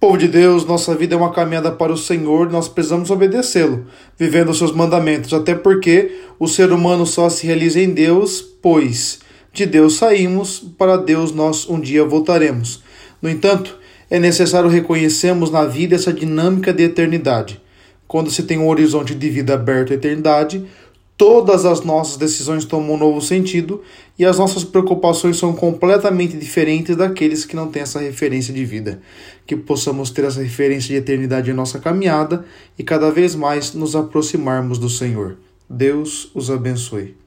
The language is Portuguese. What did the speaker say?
Povo de Deus, nossa vida é uma caminhada para o Senhor, nós precisamos obedecê-lo, vivendo os seus mandamentos, até porque o ser humano só se realiza em Deus, pois de Deus saímos, para Deus nós um dia voltaremos. No entanto, é necessário reconhecermos na vida essa dinâmica de eternidade. Quando se tem um horizonte de vida aberto à eternidade, todas as nossas decisões tomam um novo sentido e as nossas preocupações são completamente diferentes daqueles que não têm essa referência de vida. Que possamos ter essa referência de eternidade em nossa caminhada e cada vez mais nos aproximarmos do Senhor. Deus os abençoe.